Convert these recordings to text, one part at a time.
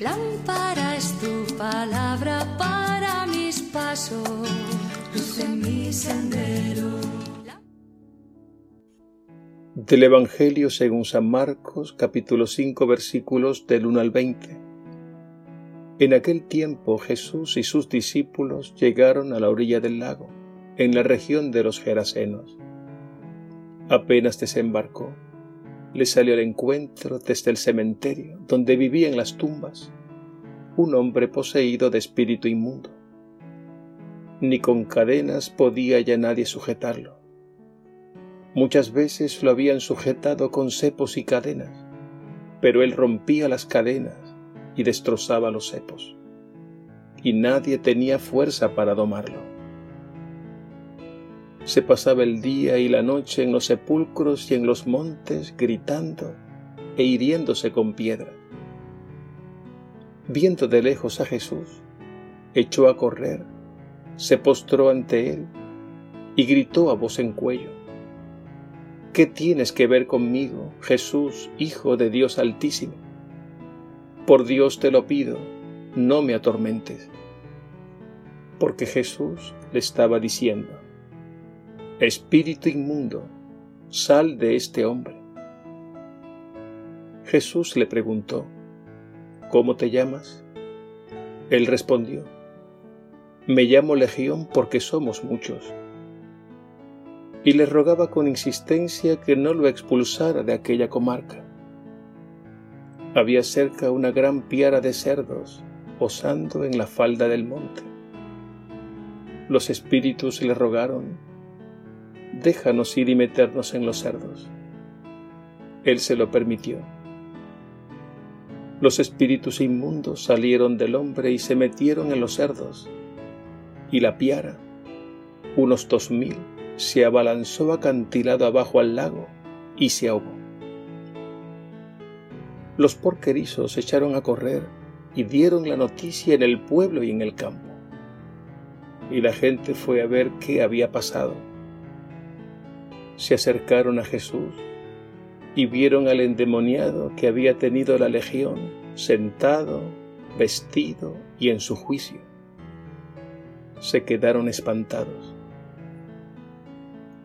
Lámpara es tu palabra para mis pasos, luz en mi sendero. Del Evangelio según San Marcos, capítulo 5, versículos del 1 al 20. En aquel tiempo Jesús y sus discípulos llegaron a la orilla del lago, en la región de los Gerasenos. Apenas desembarcó, le salió al encuentro desde el cementerio, donde vivía en las tumbas, un hombre poseído de espíritu inmundo. Ni con cadenas podía ya nadie sujetarlo. Muchas veces lo habían sujetado con cepos y cadenas, pero él rompía las cadenas y destrozaba los cepos, y nadie tenía fuerza para domarlo. Se pasaba el día y la noche en los sepulcros y en los montes gritando e hiriéndose con piedra. Viendo de lejos a Jesús, echó a correr, se postró ante él y gritó a voz en cuello, ¿Qué tienes que ver conmigo, Jesús, Hijo de Dios Altísimo? Por Dios te lo pido, no me atormentes. Porque Jesús le estaba diciendo, Espíritu inmundo, sal de este hombre. Jesús le preguntó, ¿Cómo te llamas? Él respondió, Me llamo Legión porque somos muchos. Y le rogaba con insistencia que no lo expulsara de aquella comarca. Había cerca una gran piara de cerdos posando en la falda del monte. Los espíritus le rogaron, déjanos ir y meternos en los cerdos. Él se lo permitió. Los espíritus inmundos salieron del hombre y se metieron en los cerdos, y la piara, unos dos mil, se abalanzó acantilado abajo al lago y se ahogó los porquerizos se echaron a correr y dieron la noticia en el pueblo y en el campo. Y la gente fue a ver qué había pasado. Se acercaron a Jesús y vieron al endemoniado que había tenido la legión sentado, vestido y en su juicio. Se quedaron espantados.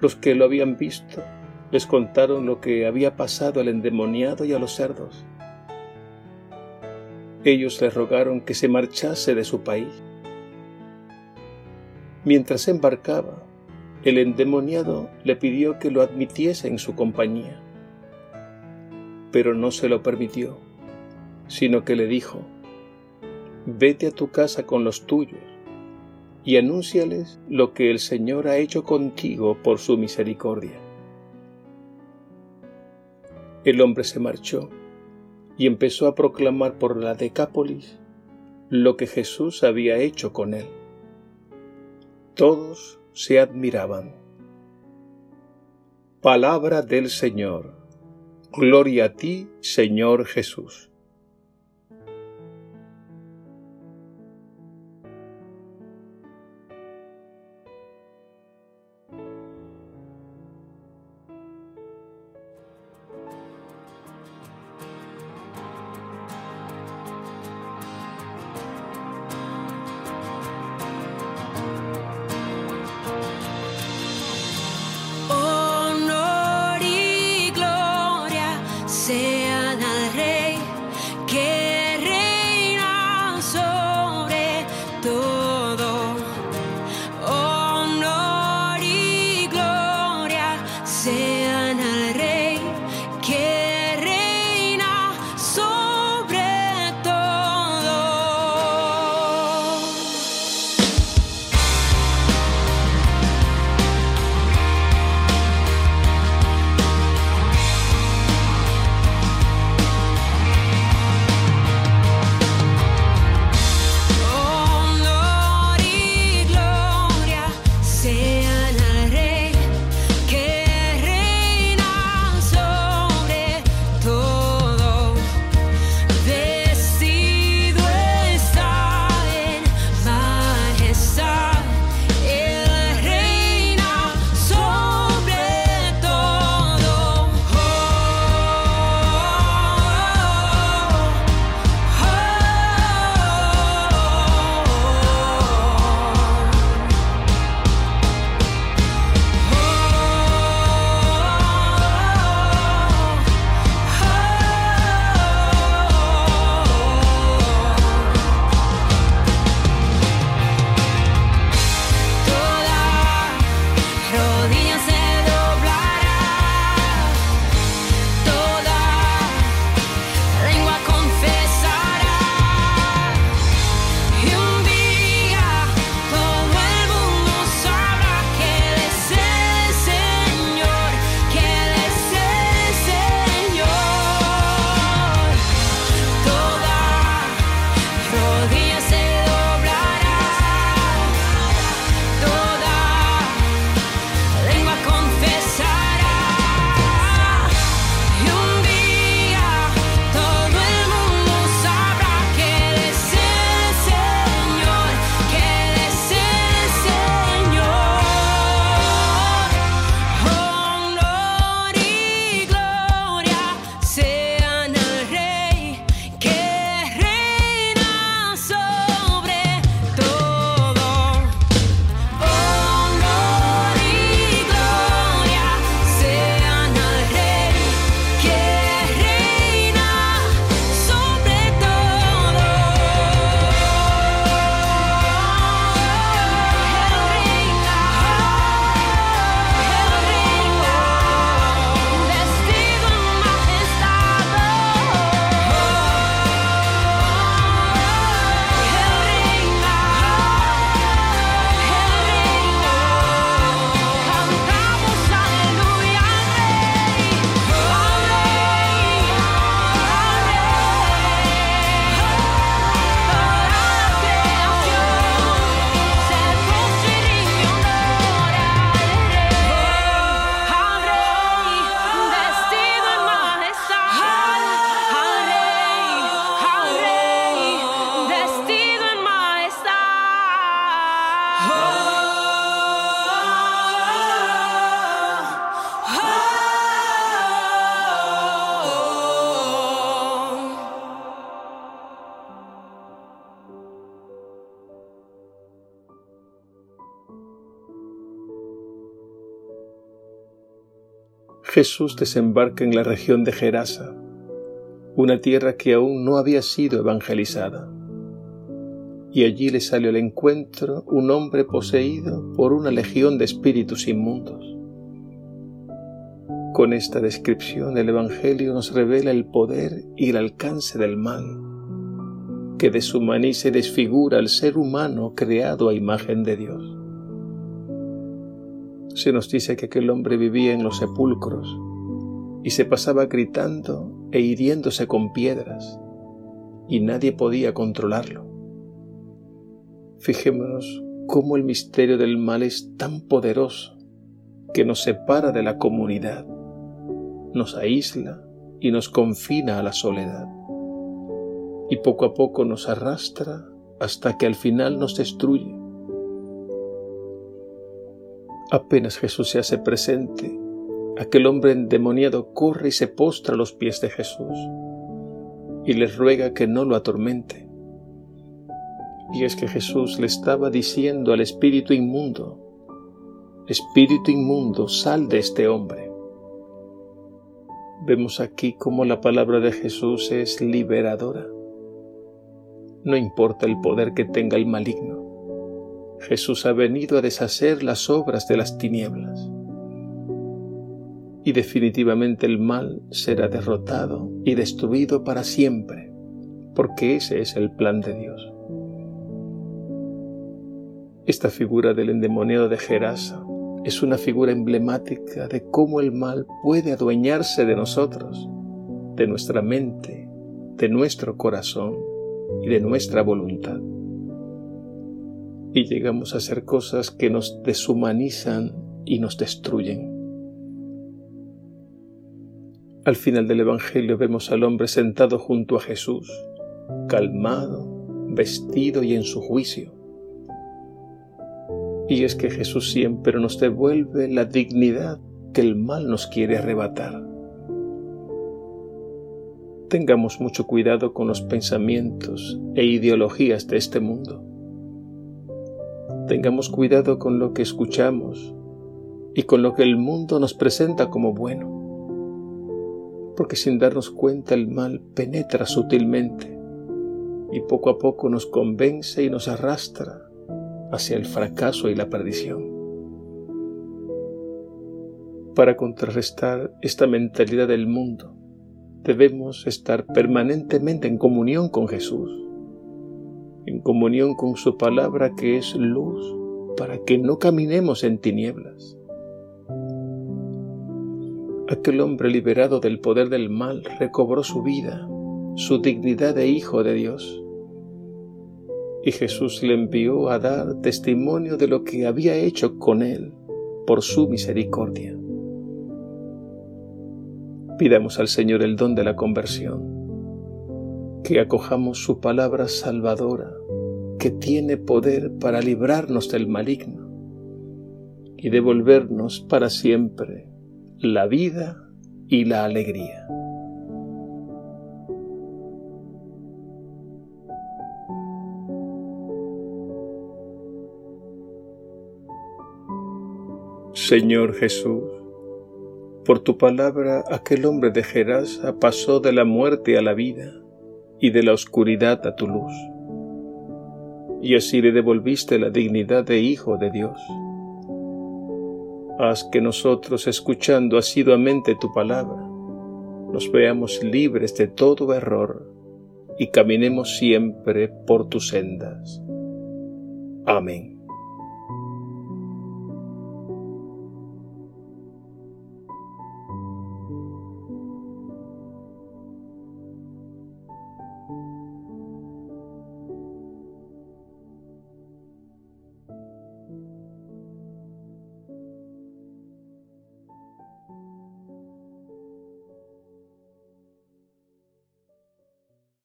Los que lo habían visto les contaron lo que había pasado al endemoniado y a los cerdos ellos le rogaron que se marchase de su país. Mientras embarcaba, el endemoniado le pidió que lo admitiese en su compañía, pero no se lo permitió, sino que le dijo, vete a tu casa con los tuyos y anúnciales lo que el Señor ha hecho contigo por su misericordia. El hombre se marchó y empezó a proclamar por la Decápolis lo que Jesús había hecho con él. Todos se admiraban. Palabra del Señor. Gloria a ti, Señor Jesús. Jesús desembarca en la región de Gerasa, una tierra que aún no había sido evangelizada. Y allí le salió al encuentro un hombre poseído por una legión de espíritus inmundos. Con esta descripción el Evangelio nos revela el poder y el alcance del mal, que deshumaniza y desfigura al ser humano creado a imagen de Dios. Se nos dice que aquel hombre vivía en los sepulcros y se pasaba gritando e hiriéndose con piedras, y nadie podía controlarlo. Fijémonos cómo el misterio del mal es tan poderoso que nos separa de la comunidad nos aísla y nos confina a la soledad. Y poco a poco nos arrastra hasta que al final nos destruye. Apenas Jesús se hace presente, aquel hombre endemoniado corre y se postra a los pies de Jesús y le ruega que no lo atormente. Y es que Jesús le estaba diciendo al espíritu inmundo, Espíritu inmundo, sal de este hombre. Vemos aquí cómo la palabra de Jesús es liberadora. No importa el poder que tenga el maligno. Jesús ha venido a deshacer las obras de las tinieblas. Y definitivamente el mal será derrotado y destruido para siempre, porque ese es el plan de Dios. Esta figura del endemoniado de Gerasa es una figura emblemática de cómo el mal puede adueñarse de nosotros, de nuestra mente, de nuestro corazón y de nuestra voluntad. Y llegamos a hacer cosas que nos deshumanizan y nos destruyen. Al final del Evangelio vemos al hombre sentado junto a Jesús, calmado, vestido y en su juicio y es que Jesús siempre nos devuelve la dignidad que el mal nos quiere arrebatar. Tengamos mucho cuidado con los pensamientos e ideologías de este mundo. Tengamos cuidado con lo que escuchamos y con lo que el mundo nos presenta como bueno, porque sin darnos cuenta el mal penetra sutilmente y poco a poco nos convence y nos arrastra hacia el fracaso y la perdición. Para contrarrestar esta mentalidad del mundo, debemos estar permanentemente en comunión con Jesús, en comunión con su palabra que es luz, para que no caminemos en tinieblas. Aquel hombre liberado del poder del mal recobró su vida, su dignidad de hijo de Dios y Jesús le envió a dar testimonio de lo que había hecho con él por su misericordia. Pidamos al Señor el don de la conversión, que acojamos su palabra salvadora, que tiene poder para librarnos del maligno y devolvernos para siempre la vida y la alegría. Señor Jesús, por tu palabra aquel hombre de Gerasa pasó de la muerte a la vida y de la oscuridad a tu luz, y así le devolviste la dignidad de Hijo de Dios. Haz que nosotros, escuchando asiduamente tu palabra, nos veamos libres de todo error y caminemos siempre por tus sendas. Amén.